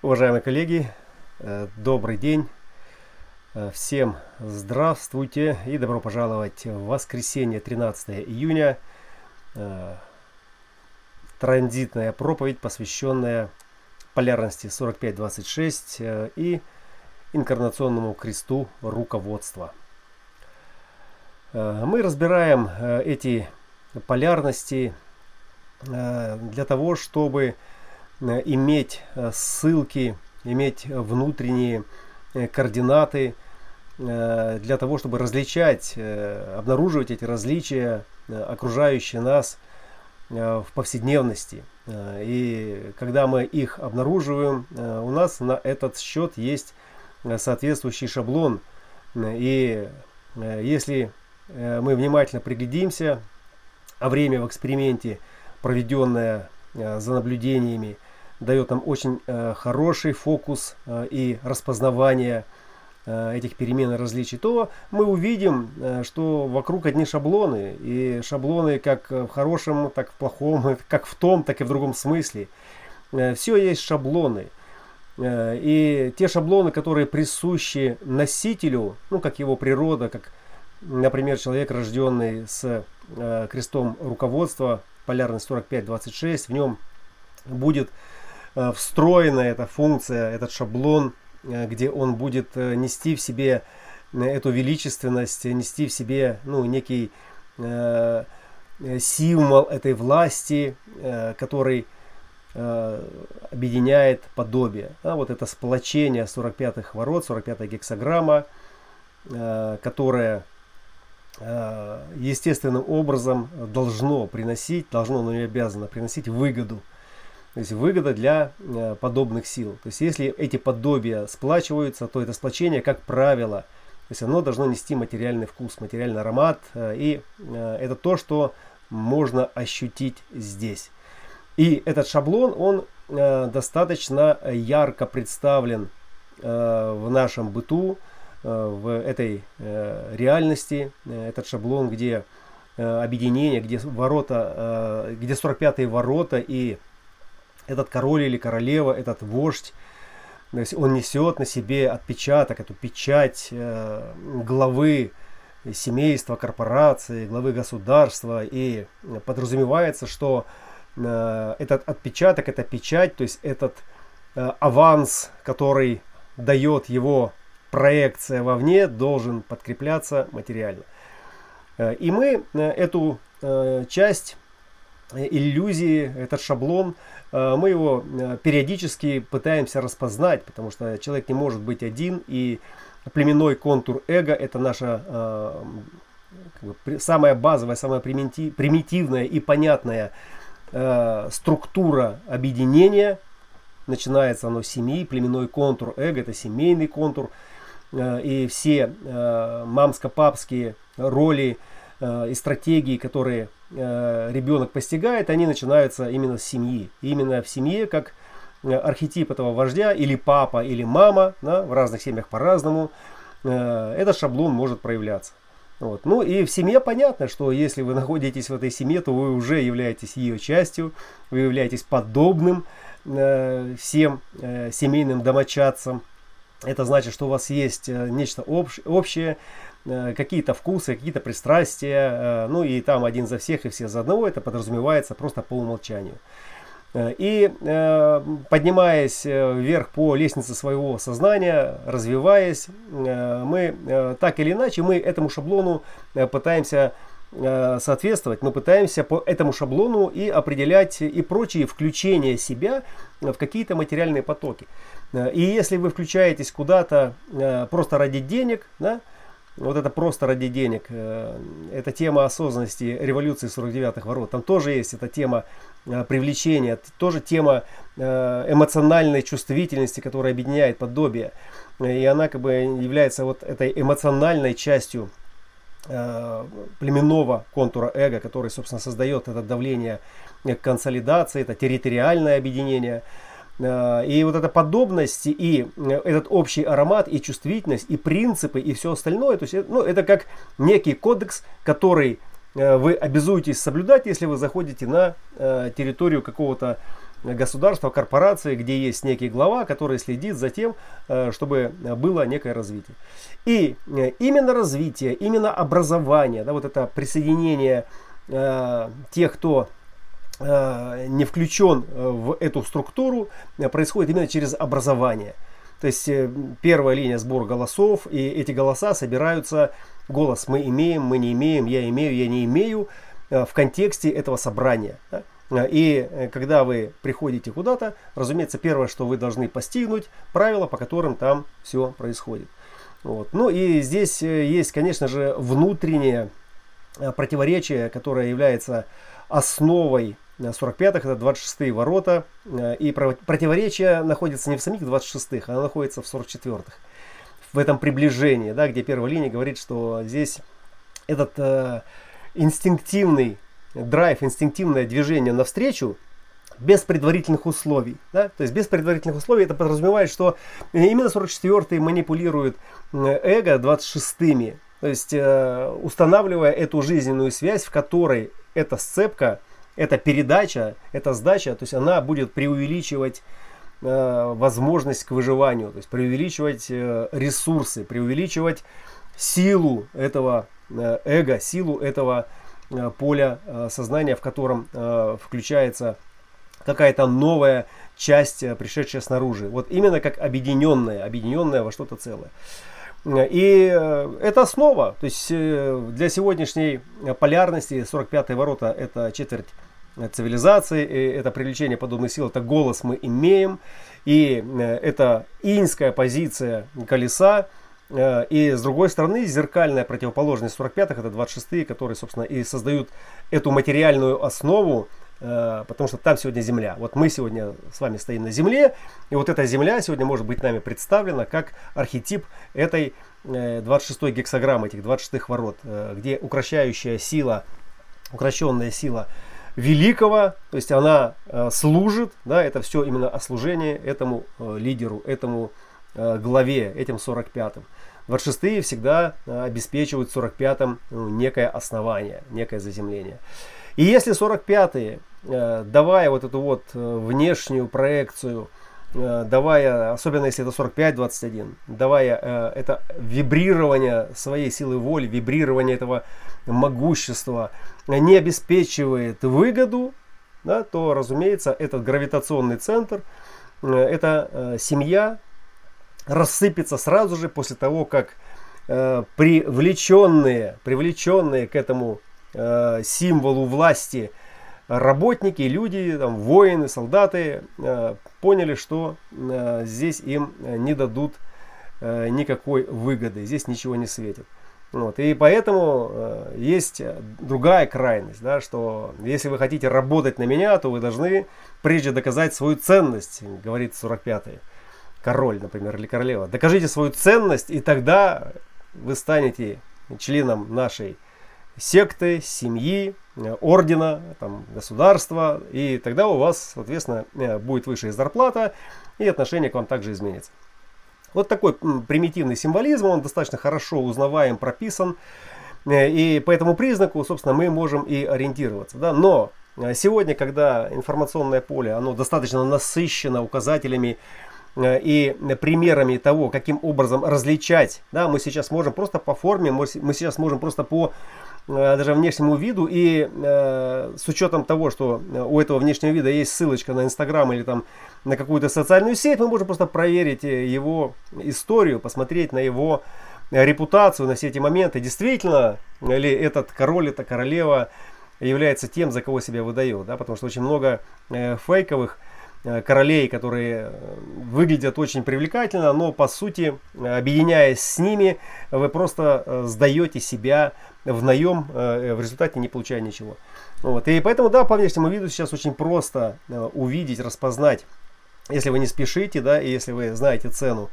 Уважаемые коллеги, э, добрый день. Э, всем здравствуйте и добро пожаловать в воскресенье 13 июня. Э, транзитная проповедь, посвященная полярности 4526 и инкарнационному кресту руководства. Мы разбираем эти полярности для того, чтобы иметь э, ссылки, иметь внутренние э, координаты для того, чтобы различать, обнаруживать эти различия, окружающие нас в повседневности. И когда мы их обнаруживаем, у нас на этот счет есть соответствующий шаблон. И если мы внимательно приглядимся, а время в эксперименте, проведенное за наблюдениями, дает нам очень э, хороший фокус э, и распознавание э, этих перемен и различий, то мы увидим, э, что вокруг одни шаблоны. И шаблоны как в хорошем, так в плохом, как в том, так и в другом смысле. Э, все есть шаблоны. Э, и те шаблоны, которые присущи носителю, ну, как его природа, как, например, человек, рожденный с э, крестом руководства, полярность 45-26, в нем будет встроена эта функция, этот шаблон, э, где он будет э, нести в себе эту величественность, нести в себе ну, некий э, символ этой власти, э, который э, объединяет подобие. А вот это сплочение 45-х ворот, 45-я гексограмма, э, которое э, естественным образом должно приносить, должно, но не обязано приносить выгоду то есть выгода для э, подобных сил. То есть если эти подобия сплачиваются, то это сплочение, как правило, то есть оно должно нести материальный вкус, материальный аромат. Э, и э, это то, что можно ощутить здесь. И этот шаблон, он достаточно ярко представлен в нашем быту, в этой реальности. Этот шаблон, где объединение, где ворота, где 45-е ворота и этот король или королева, этот вождь, то есть он несет на себе отпечаток, эту печать э, главы семейства, корпорации, главы государства. И подразумевается, что э, этот отпечаток, эта печать, то есть этот э, аванс, который дает его проекция вовне, должен подкрепляться материально. Э, и мы э, эту э, часть иллюзии, этот шаблон, э, мы его э, периодически пытаемся распознать, потому что человек не может быть один, и племенной контур эго – это наша э, как бы, самая базовая, самая примитивная и понятная структура объединения. Начинается оно с семьи, племенной контур эго – это семейный контур, и все мамско-папские роли и стратегии, которые Э, ребенок постигает, они начинаются именно с семьи. именно в семье, как э, архетип этого вождя, или папа, или мама, да, в разных семьях по-разному, э, этот шаблон может проявляться. Вот. Ну и в семье понятно, что если вы находитесь в этой семье, то вы уже являетесь ее частью, вы являетесь подобным э, всем э, семейным домочадцам. Это значит, что у вас есть э, нечто общ, общее, Э, какие-то вкусы, какие-то пристрастия, э, ну и там один за всех и все за одного, это подразумевается просто по умолчанию. Э, и поднимаясь вверх по лестнице своего сознания, развиваясь, мы так или иначе, мы этому шаблону пытаемся соответствовать, мы пытаемся по этому шаблону и определять и прочие включения себя в какие-то материальные потоки. И если вы включаетесь куда-то просто ради денег, да, вот это просто ради денег. Э, это тема осознанности революции 49-х ворот. Там тоже есть эта тема э, привлечения, тоже тема э, эмоциональной чувствительности, которая объединяет подобие. И она как бы является вот этой эмоциональной частью племенного контура эго, который, собственно, создает это давление консолидации, это территориальное объединение. Э, и вот эта подобность, и э, этот общий аромат, и чувствительность, и принципы, и все остальное, то есть, э, ну, это как некий кодекс, который вы обязуетесь соблюдать, если вы заходите на территорию какого-то государства, корпорации, где есть некий глава, который следит за тем, э, чтобы было некое развитие. И э, именно развитие, именно образование, да, вот это присоединение э, тех, кто э, не включен э, в эту структуру, происходит именно через образование. То есть первая линия сбор голосов, и эти голоса собираются, голос мы имеем, мы не имеем, я имею, я не имею, в контексте этого собрания. И э, когда вы приходите куда-то, разумеется, первое, что вы должны постигнуть, правила, по которым там все происходит. Вот. Ну и здесь э, есть, конечно же, внутреннее э, противоречие, которое является основой 45-х, это 26-е ворота. И противоречие находится не в самих 26-х, оно находится в 44-х. В этом приближении, да, где первая линия говорит, что здесь этот э, инстинктивный драйв, инстинктивное движение навстречу без предварительных условий. Да? То есть без предварительных условий это подразумевает, что именно 44-й манипулирует эго 26-ми. То есть э, устанавливая эту жизненную связь, в которой эта сцепка, эта передача, эта сдача, то есть она будет преувеличивать э, возможность к выживанию, то есть преувеличивать э, ресурсы, преувеличивать силу этого эго, силу этого Э, поля э, сознания, в котором э, включается какая-то новая часть, пришедшая снаружи. Вот именно как объединенная, объединенная во что-то целое. И это основа. То есть для сегодняшней полярности 45-е ворота это четверть цивилизации, это привлечение подобных сил, это голос мы имеем. И это инская позиция колеса, Э, и с другой стороны, зеркальная противоположность 45-х, это 26-е, которые, собственно, и создают эту материальную основу, э, потому что там сегодня Земля. Вот мы сегодня с вами стоим на Земле, и вот эта Земля сегодня может быть нами представлена как архетип этой 26-й э, гексограммы, этих 26-х ворот, где укращающая сила, укращенная сила великого, то есть она служит, да, это все именно о служении этому лидеру, этому главе, этим 45-м. 26-е всегда э, обеспечивают 45-м ну, некое основание, некое заземление. И если 45-е, э, давая вот эту вот э, внешнюю проекцию, давая, особенно если это 45-21, давая это вибрирование своей силы воли, вибрирование этого могущества, не обеспечивает выгоду, да, то, разумеется, этот гравитационный центр, это семья, рассыпется сразу же после того, как э, привлеченные, привлеченные к этому э, символу власти работники, люди, там, воины, солдаты э, поняли, что э, здесь им не дадут э, никакой выгоды, здесь ничего не светит. Вот. И поэтому э, есть другая крайность, да, что если вы хотите работать на меня, то вы должны прежде доказать свою ценность, говорит 45-й король, например, или королева. Докажите свою ценность, и тогда вы станете членом нашей секты, семьи, ордена, там, государства, и тогда у вас, соответственно, э, будет высшая зарплата, и отношение к вам также изменится. Вот такой примитивный символизм, он достаточно хорошо узнаваем, прописан, э, и по этому признаку, собственно, мы можем и ориентироваться. Да? Но э, сегодня, когда информационное поле, оно достаточно насыщено указателями Э, и примерами того, каким образом различать. Да, мы сейчас можем просто по форме, мы сейчас можем просто по даже внешнему виду и э, с учетом того, что у этого внешнего вида есть ссылочка на Инстаграм или там на какую-то социальную сеть, мы можем просто проверить его историю, посмотреть на его репутацию, на все эти моменты. Действительно ли этот король, эта королева является тем, за кого себя выдает, да, потому что очень много э, фейковых Э, королей, которые э, выглядят очень привлекательно, но по сути, объединяясь с ними, вы просто э, сдаете себя в наем, в результате не получая ничего. Вот. И поэтому, да, по внешнему виду сейчас очень просто увидеть, распознать, если вы не спешите, да, и если вы знаете цену,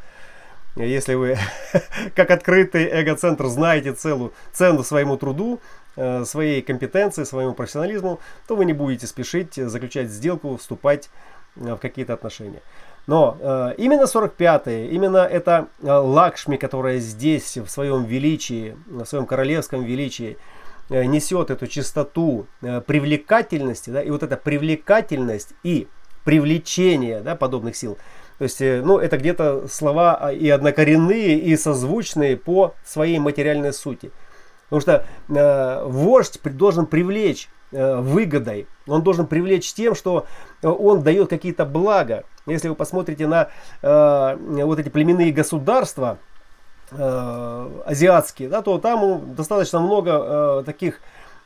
если вы, как открытый эго-центр, знаете целую, цену своему труду, своей компетенции, своему профессионализму, то вы не будете спешить заключать сделку, вступать Э, в какие-то отношения. Но э, именно 45-е, именно это э, Лакшми, которая здесь в своем величии, в своем королевском величии, э, несет эту чистоту э, привлекательности, да, и вот эта привлекательность и привлечения да, подобных сил. То есть, э, ну, это где-то слова а, и однокоренные, и созвучные по своей материальной сути. Потому что э, вождь должен привлечь э, выгодой, он должен привлечь тем, что он дает какие-то блага. Если вы посмотрите на э, вот эти племенные государства э, азиатские, да, то там достаточно много э, таких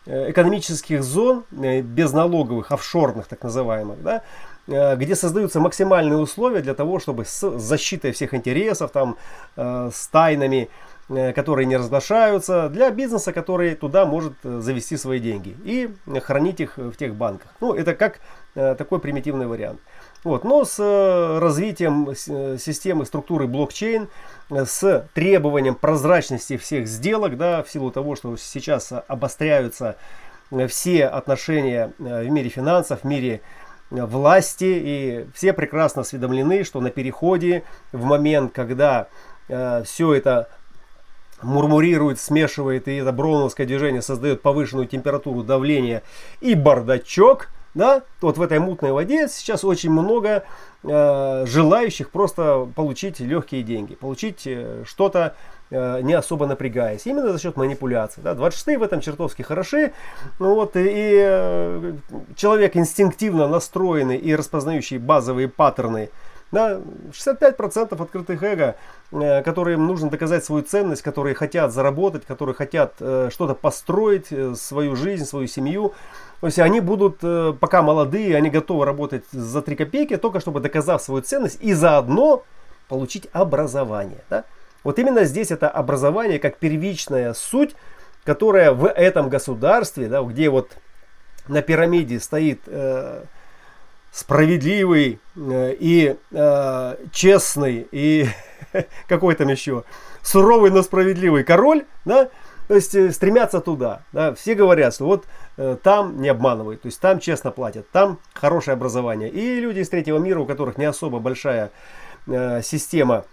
э, экономических зон, э, безналоговых, офшорных так называемых, да, Э, где создаются максимальные условия для того, чтобы с защитой всех интересов, там, э, с тайнами, э, которые не разглашаются, для бизнеса, который туда может завести свои деньги и хранить их в тех банках. Ну, это как такой примитивный вариант. Вот. Но с развитием системы структуры блокчейн, с требованием прозрачности всех сделок, да, в силу того, что сейчас обостряются все отношения в мире финансов, в мире власти, и все прекрасно осведомлены, что на переходе, в момент, когда э, все это мурмурирует, смешивает, и это броуновское движение создает повышенную температуру давления и бардачок, да, вот в этой мутной воде сейчас очень много э, желающих просто получить легкие деньги, получить э, что-то Э, не особо напрягаясь. Именно за счет манипуляций. Да. 26 в этом чертовски хороши. Ну, вот, и, и э, человек инстинктивно настроенный и распознающий базовые паттерны. Да, 65% открытых эго, э, которым нужно доказать свою ценность, которые хотят заработать, которые хотят что-то построить, свою жизнь, свою семью. То есть они будут, пока молодые, они готовы работать за 3 копейки, только чтобы доказав свою ценность и заодно получить образование. Да? Вот именно здесь это образование как первичная суть, которая в этом государстве, да, где вот на пирамиде стоит э, справедливый э, и э, честный и какой там еще суровый, но справедливый король, да, то есть э, стремятся туда. Да, все говорят, что вот э, там не обманывают, то есть там честно платят, там хорошее образование. И люди из третьего мира, у которых не особо большая э, система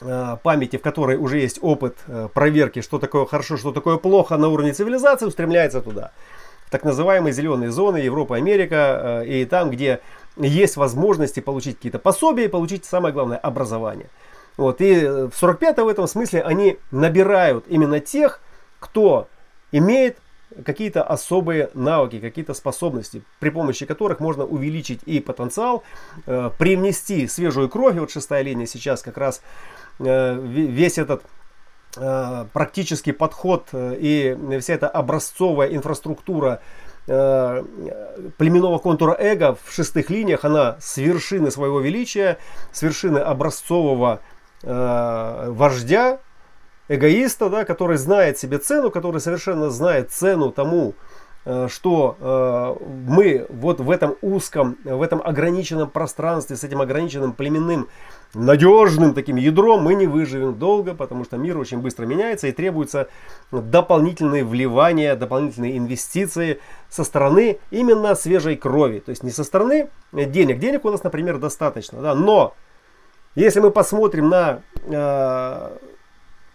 Э, памяти, в которой уже есть опыт проверки, что такое хорошо, что такое плохо на уровне цивилизации, устремляется туда. Так называемые зеленые зоны, Европа, Америка, э, и там, где есть возможности получить какие-то пособия и получить, самое главное, образование. Вот, и в 45 в этом смысле они набирают именно тех, кто имеет какие-то особые навыки, какие-то способности, при помощи которых можно увеличить и потенциал, э, привнести свежую кровь. Вот шестая линия сейчас как раз э, весь этот э, практический подход э, и вся эта образцовая инфраструктура э, племенного контура эго в шестых линиях, она с вершины своего величия, с вершины образцового э, вождя, эгоиста, да, который знает себе цену, который совершенно знает цену тому, э, что э, мы вот в этом узком, в этом ограниченном пространстве, с этим ограниченным племенным, надежным таким ядром мы не выживем долго, потому что мир очень быстро меняется и требуются дополнительные вливания, дополнительные инвестиции со стороны именно свежей крови. То есть не со стороны денег. Денег у нас, например, достаточно, да, но если мы посмотрим на э,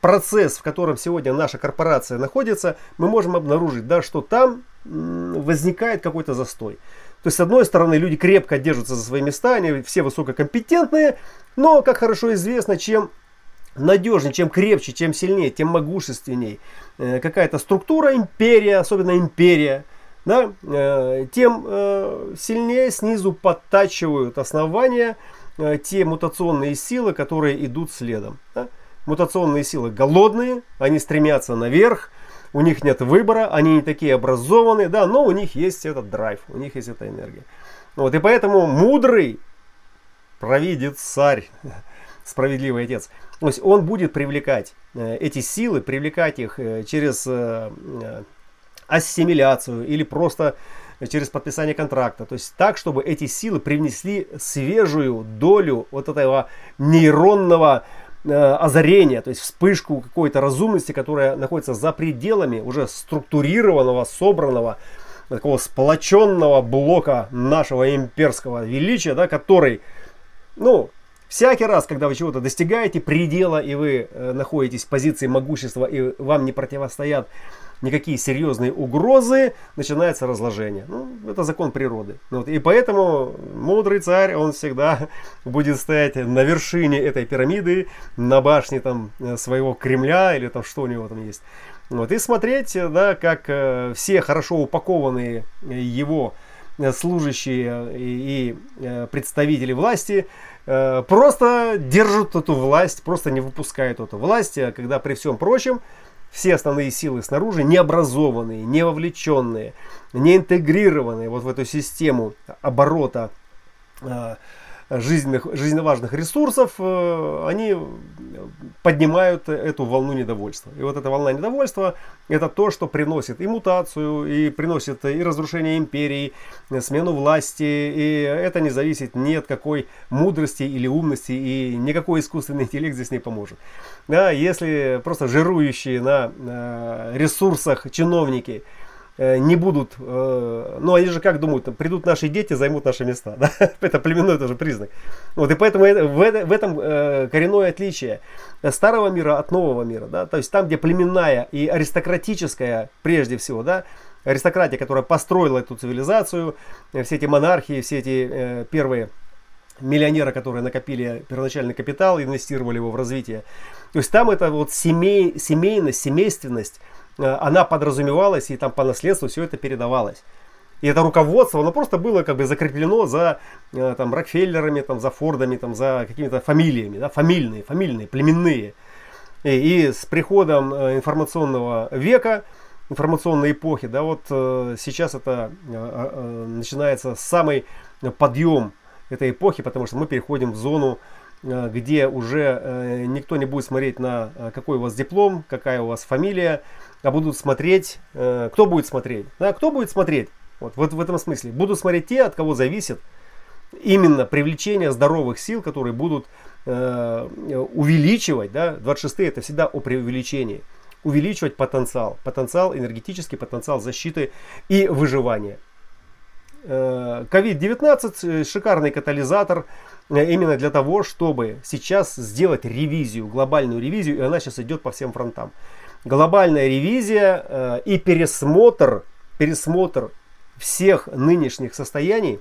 процесс, в котором сегодня наша корпорация находится, мы можем обнаружить, да, что там возникает какой-то застой. То есть, с одной стороны, люди крепко держатся за свои места, они все высококомпетентные, но, как хорошо известно, чем надежнее, чем крепче, чем сильнее, тем могущественней э, какая-то структура, империя, особенно империя, да, э, тем э, сильнее снизу подтачивают основания те мутационные силы, которые идут следом. Да мутационные силы голодные, они стремятся наверх, у них нет выбора, они не такие образованные, да, но у них есть этот драйв, у них есть эта энергия. Вот, и поэтому мудрый провидец царь, справедливый отец, то есть он будет привлекать э, эти силы, привлекать их э, через э, ассимиляцию или просто через подписание контракта. То есть так, чтобы эти силы привнесли свежую долю вот этого нейронного озарение, то есть вспышку какой-то разумности, которая находится за пределами уже структурированного, собранного, такого сплоченного блока нашего имперского величия, да, который, ну, Всякий раз, когда вы чего-то достигаете предела, и вы э, находитесь в позиции могущества, и вам не противостоят никакие серьезные угрозы, начинается разложение. Ну, это закон природы. Вот. И поэтому мудрый царь, он всегда будет стоять на вершине этой пирамиды, на башне там э, своего Кремля, или там что у него там есть. Вот. И смотреть, да, как э, все хорошо упакованные его служащие и, представители власти Э, просто держат эту власть, просто не выпускают эту власть, когда при всем прочем все основные силы снаружи необразованные, не вовлеченные, не интегрированные вот в эту систему оборота э, жизненных, жизненно важных ресурсов, э, они поднимают эту волну недовольства. И вот эта волна недовольства это то, что приносит и мутацию, и приносит и разрушение империи, смену власти. И это не зависит ни от какой мудрости или умности, и никакой искусственный интеллект здесь не поможет. Да, если просто жирующие на ресурсах чиновники – Э, не будут, э, ну они же как думают, придут наши дети, займут наши места. Да? Это племенной тоже признак. Вот, и поэтому в, этом э, коренное отличие старого мира от нового мира. Да? То есть там, где племенная и аристократическая, прежде всего, да, аристократия, которая построила эту цивилизацию, все эти монархии, все эти первые миллионеры, которые накопили первоначальный капитал, инвестировали его в развитие. То есть там это вот семей, семейность, семейственность, Э, она подразумевалась и там по наследству все это передавалось. И это руководство, оно просто было как бы закреплено за э, там, Рокфеллерами, там, за Фордами, там, за какими-то фамилиями, да, фамильные, фамильные, племенные. И, и с приходом э, информационного века, информационной эпохи, да, вот сейчас это начинается самый подъем этой эпохи, потому что мы переходим в зону где уже никто не будет смотреть на какой у вас диплом, какая у вас фамилия, а будут смотреть, э, кто будет смотреть? Да, кто будет смотреть? Вот, вот в этом смысле. Будут смотреть те, от кого зависит именно привлечение здоровых сил, которые будут э, увеличивать, да, 26 это всегда о преувеличении, увеличивать потенциал, потенциал, энергетический потенциал защиты и выживания. COVID-19 э, шикарный катализатор э, именно для того, чтобы сейчас сделать ревизию, глобальную ревизию, и она сейчас идет по всем фронтам глобальная ревизия э, и пересмотр, пересмотр всех нынешних состояний.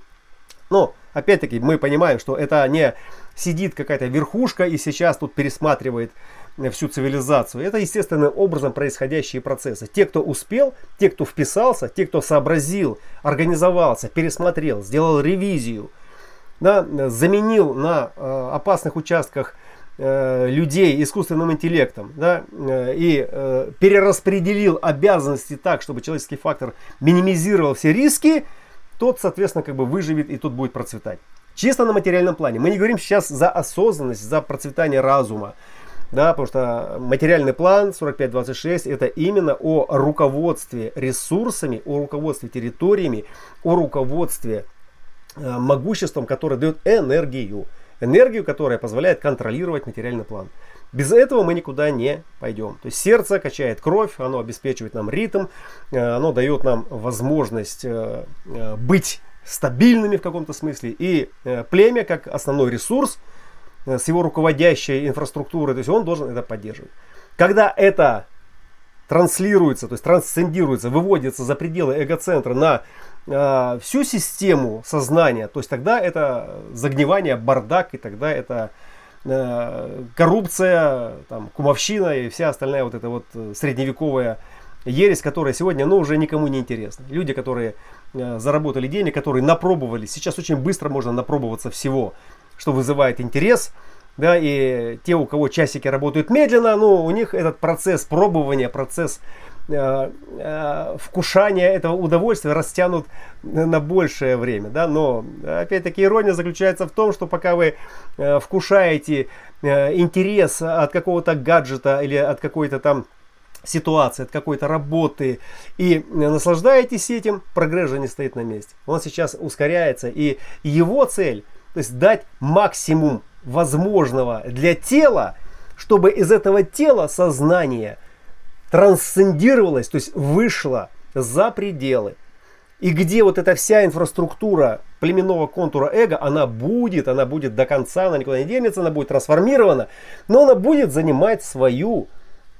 Но, опять-таки, мы понимаем, что это не сидит какая-то верхушка и сейчас тут пересматривает всю цивилизацию. Это естественным образом происходящие процессы. Те, кто успел, те, кто вписался, те, кто сообразил, организовался, пересмотрел, сделал ревизию, да, заменил на э, опасных участках Э, людей искусственным интеллектом да, э, и э, перераспределил обязанности так, чтобы человеческий фактор минимизировал все риски, тот, соответственно, как бы выживет и тут будет процветать. Чисто на материальном плане. Мы не говорим сейчас за осознанность, за процветание разума. Да, потому что материальный план 4526 это именно о руководстве ресурсами, о руководстве территориями, о руководстве э, могуществом, которое дает энергию энергию, которая позволяет контролировать материальный план. Без этого мы никуда не пойдем. То есть сердце качает кровь, оно обеспечивает нам ритм, э, оно дает нам возможность э, э, быть стабильными в каком-то смысле. И племя, как основной ресурс, с его руководящей инфраструктурой, то есть он должен это поддерживать. Когда это транслируется, то есть трансцендируется, выводится за пределы эгоцентра на э, всю систему сознания, то есть тогда это загнивание, бардак, и тогда это э, коррупция, там, кумовщина и вся остальная вот эта вот средневековая ересь, которая сегодня ну, уже никому не интересна. Люди, которые э, заработали денег, которые напробовали, сейчас очень быстро можно напробоваться всего, что вызывает интерес, да, и те, у кого часики работают медленно, ну, у них этот процесс пробования, процесс Э, э, вкушание этого удовольствия растянут на большее время. Да? Но, опять-таки, ирония заключается в том, что пока вы э, вкушаете интерес от какого-то гаджета или от какой-то там ситуации, от какой-то работы и наслаждаетесь этим, прогресс же не стоит на месте. Он сейчас ускоряется, и его цель, то есть дать максимум возможного для тела, чтобы из этого тела сознание – трансцендировалась, то есть вышла за пределы. И где вот эта вся инфраструктура племенного контура эго, она будет, она будет до конца, она никуда не денется, она будет трансформирована, но она будет занимать свою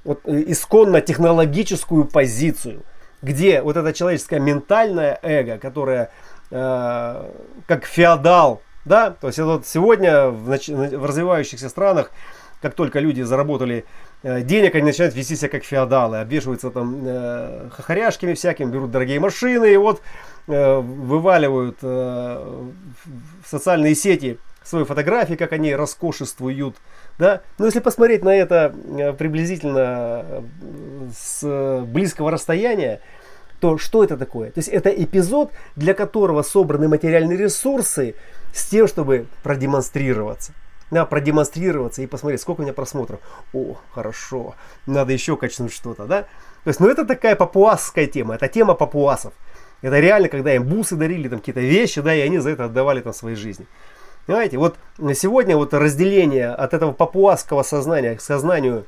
вот, э, исконно технологическую позицию, где вот это человеческое ментальное эго, которое э, как феодал, да, то есть вот сегодня в, в развивающихся странах, как только люди заработали э, денег, они начинают вести себя как феодалы, обвешиваются там э, хохоряшками всякими, берут дорогие машины и вот э, вываливают э, в социальные сети свои фотографии, как они роскошествуют, да? Но если посмотреть на это э, приблизительно э, с близкого расстояния, то что это такое? То есть это эпизод, для которого собраны материальные ресурсы с тем, чтобы продемонстрироваться. Да, продемонстрироваться и посмотреть, сколько у меня просмотров. О, хорошо, надо еще качнуть что-то, да? То есть, ну это такая папуасская тема, это тема папуасов. Это реально, когда им бусы дарили, там какие-то вещи, да, и они за это отдавали там своей жизни. Понимаете, вот сегодня вот разделение от этого папуасского сознания к сознанию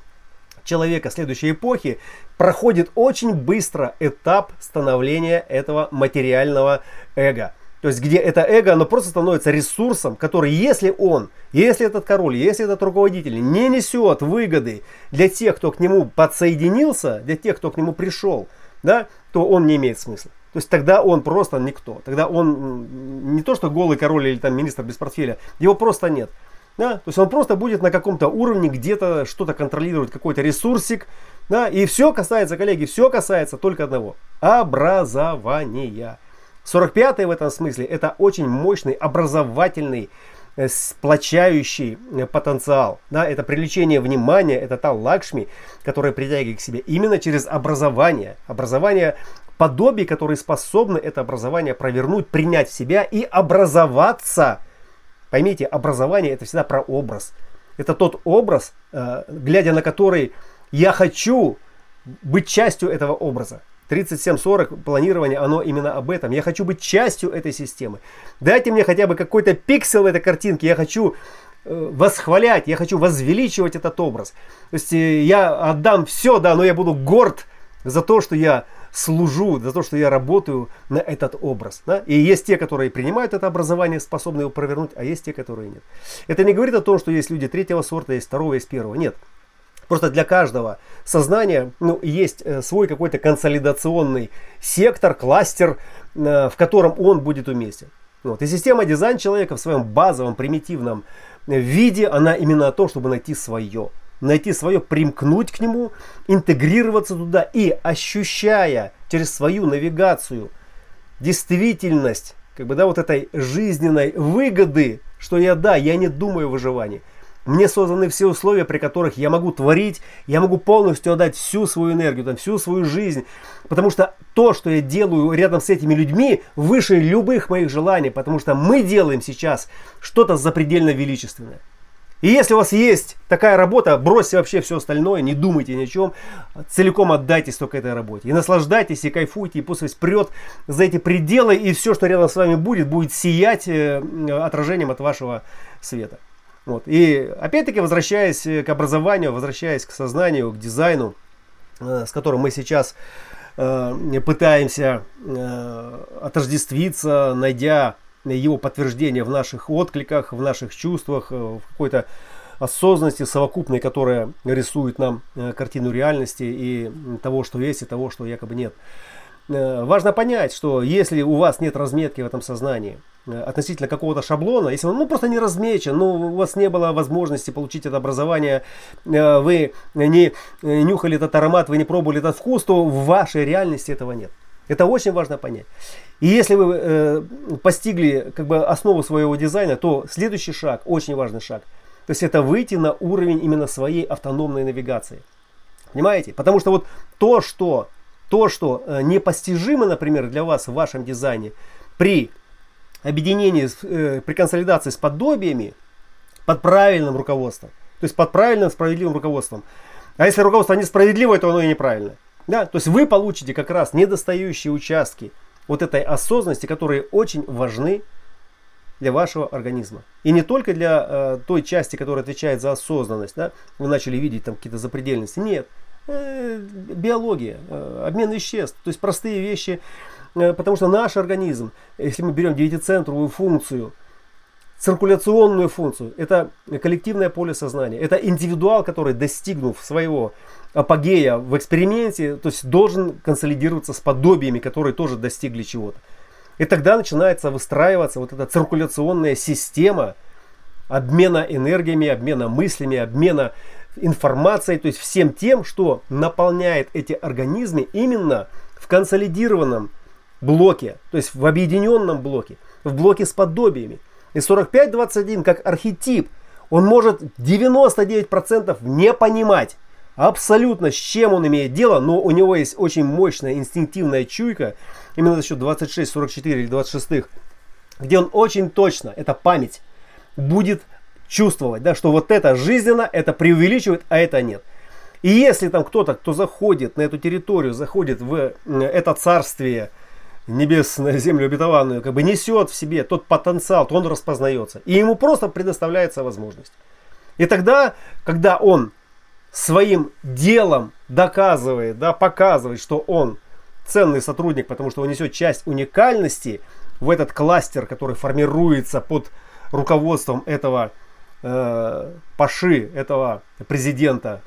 человека следующей эпохи проходит очень быстро этап становления этого материального эго. То есть, где это эго, оно просто становится ресурсом, который, если он, если этот король, если этот руководитель не несет выгоды для тех, кто к нему подсоединился, для тех, кто к нему пришел, да, то он не имеет смысла. То есть тогда он просто никто. Тогда он не то, что голый король или там министр без портфеля, его просто нет. Да? То есть он просто будет на каком-то уровне где-то что-то контролировать, какой-то ресурсик. Да? И все касается, коллеги, все касается только одного. Образования. 45-й в этом смысле это очень мощный образовательный э, сплочающий э, потенциал. Да, это привлечение внимания, это та лакшми, которая притягивает к себе именно через образование. Образование подобий, которые способны это образование провернуть, принять в себя и образоваться. Поймите, образование это всегда про образ. Это тот образ, э, глядя на который я хочу быть частью этого образа. 3740 планирование, оно именно об этом. Я хочу быть частью этой системы. Дайте мне хотя бы какой-то пиксель в этой картинке. Я хочу э, восхвалять, я хочу возвеличивать этот образ. То есть э, я отдам все, да, но я буду горд за то, что я служу, за то, что я работаю на этот образ. Да? И есть те, которые принимают это образование, способны его провернуть, а есть те, которые нет. Это не говорит о том, что есть люди третьего сорта, есть второго, есть первого. Нет. Просто для каждого сознания ну, есть э, свой какой-то консолидационный сектор, кластер, э, в котором он будет уместен. Вот. И система дизайн человека в своем базовом, примитивном виде, она именно о том, чтобы найти свое найти свое, примкнуть к нему, интегрироваться туда и ощущая через свою навигацию действительность, как бы, да, вот этой жизненной выгоды, что я, да, я не думаю о выживании. Мне созданы все условия, при которых я могу творить, я могу полностью отдать всю свою энергию, там, всю свою жизнь. Потому что то, что я делаю рядом с этими людьми, выше любых моих желаний. Потому что мы делаем сейчас что-то запредельно величественное. И если у вас есть такая работа, бросьте вообще все остальное, не думайте ни о чем, целиком отдайтесь только этой работе. И наслаждайтесь, и кайфуйте, и пусть прет за эти пределы, и все, что рядом с вами будет, будет сиять э, отражением от вашего света. Вот. И опять-таки, возвращаясь к образованию, возвращаясь к сознанию, к дизайну, э, с которым мы сейчас э, пытаемся отождествиться, найдя его подтверждение в наших откликах, в наших чувствах, э, в какой-то осознанности совокупной, которая рисует нам э, картину реальности и того, что есть, и того, что якобы нет. Э, важно понять, что если у вас нет разметки в этом сознании относительно какого-то шаблона, если он ну, просто не размечен, ну, у вас не было возможности получить это образование, вы не нюхали этот аромат, вы не пробовали этот вкус, то в вашей реальности этого нет. Это очень важно понять. И если вы э, постигли как бы основу своего дизайна, то следующий шаг, очень важный шаг, то есть это выйти на уровень именно своей автономной навигации. Понимаете? Потому что вот то, что, то, что э, непостижимо, например, для вас в вашем дизайне, при объединении, э, при консолидации с подобиями, под правильным руководством, то есть под правильным справедливым руководством. А если руководство несправедливое, то оно и неправильное. Да? То есть вы получите как раз недостающие участки вот этой осознанности, которые очень важны для вашего организма. И не только для э, той части, которая отвечает за осознанность. Да? Вы начали видеть там какие-то запредельности. Нет. Э, биология, э, обмен веществ. То есть простые вещи, потому что наш организм, если мы берем девятицентровую функцию, циркуляционную функцию, это коллективное поле сознания, это индивидуал, который, достигнув своего апогея в эксперименте, то есть должен консолидироваться с подобиями, которые тоже достигли чего-то. И тогда начинается выстраиваться вот эта циркуляционная система обмена энергиями, обмена мыслями, обмена информацией, то есть всем тем, что наполняет эти организмы именно в консолидированном блоке, то есть в объединенном блоке, в блоке с подобиями. И 45-21 как архетип, он может 99% не понимать абсолютно с чем он имеет дело, но у него есть очень мощная инстинктивная чуйка, именно за счет 26, 44 или 26, где он очень точно, это память, будет чувствовать, да, что вот это жизненно, это преувеличивает, а это нет. И если там кто-то, кто заходит на эту территорию, заходит в это царствие небесную землю обетованную, как бы несет в себе тот потенциал, то он распознается. И ему просто предоставляется возможность. И тогда, когда он своим делом доказывает, да, показывает, что он ценный сотрудник, потому что он несет часть уникальности в этот кластер, который формируется под руководством этого э, Паши, этого президента,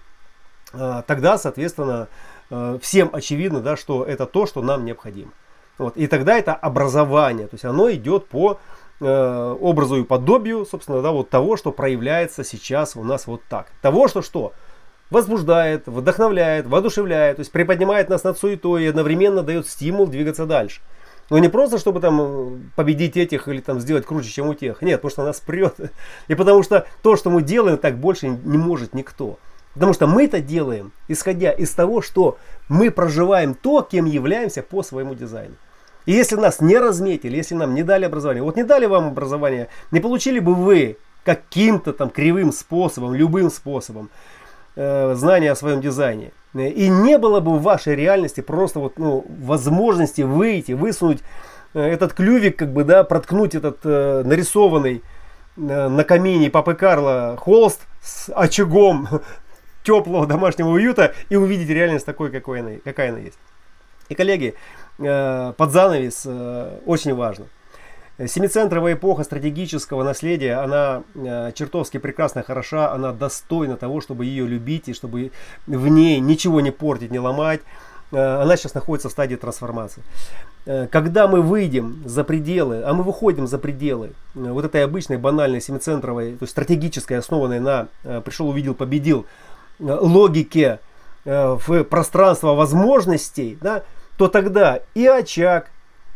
э, тогда, соответственно, э, всем очевидно, да, что это то, что нам необходимо. Вот. И тогда это образование, то есть оно идет по э, образу и подобию, собственно, да, вот того, что проявляется сейчас у нас вот так. Того, что что? Возбуждает, вдохновляет, воодушевляет, то есть приподнимает нас над суетой и одновременно дает стимул двигаться дальше. Но не просто, чтобы там э, победить этих или там сделать круче, чем у тех. Нет, потому что нас прет. И потому что то, что мы делаем, так больше не может никто. Потому что мы это делаем, исходя из того, что мы проживаем то, кем являемся по своему дизайну. И если нас не разметили, если нам не дали образование, вот не дали вам образование, не получили бы вы каким-то там кривым способом, любым способом э, знания о своем дизайне – и не было бы в вашей реальности просто вот, ну, возможности выйти, высунуть э, этот клювик, как бы, да, проткнуть этот э, нарисованный э, на камине Папы Карла холст с очагом теплого домашнего уюта и увидеть реальность такой, какой она, какая она есть. И, коллеги, э, под занавес э, очень важно – Семицентровая эпоха стратегического наследия, она э, чертовски прекрасно хороша, она достойна того, чтобы ее любить и чтобы в ней ничего не портить, не ломать. Она сейчас находится в стадии трансформации. Когда мы выйдем за пределы, а мы выходим за пределы вот этой обычной банальной семицентровой, то есть стратегической, основанной на пришел, увидел, победил логике в пространство возможностей, да, то тогда и очаг,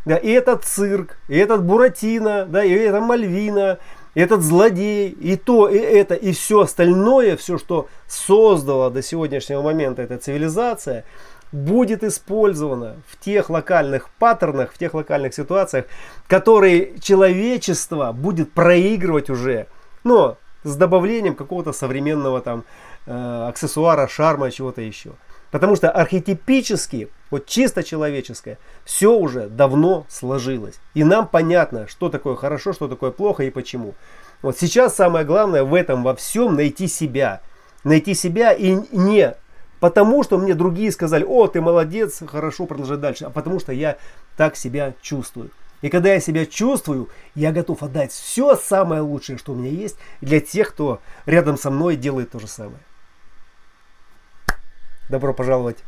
да, и этот цирк, и этот Буратино, да, и эта Мальвина, и этот злодей, и то, и это, и все остальное, все, что создала до сегодняшнего момента эта цивилизация, будет использовано в тех локальных паттернах, в тех локальных ситуациях, которые человечество будет проигрывать уже, но с добавлением какого-то современного там э, аксессуара, шарма, чего-то еще. Потому что архетипически, вот чисто человеческое, все уже давно сложилось. И нам понятно, что такое хорошо, что такое плохо и почему. Вот сейчас самое главное в этом во всем найти себя. Найти себя и не потому, что мне другие сказали, о, ты молодец, хорошо, продолжай дальше, а потому что я так себя чувствую. И когда я себя чувствую, я готов отдать все самое лучшее, что у меня есть, для тех, кто рядом со мной делает то же самое. Добро пожаловать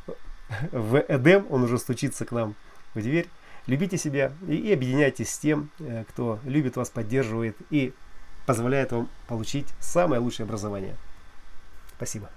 в Эдем, он уже стучится к нам в дверь. Любите себя и, и объединяйтесь с тем, э, кто любит вас, поддерживает и позволяет вам получить самое лучшее образование. Спасибо.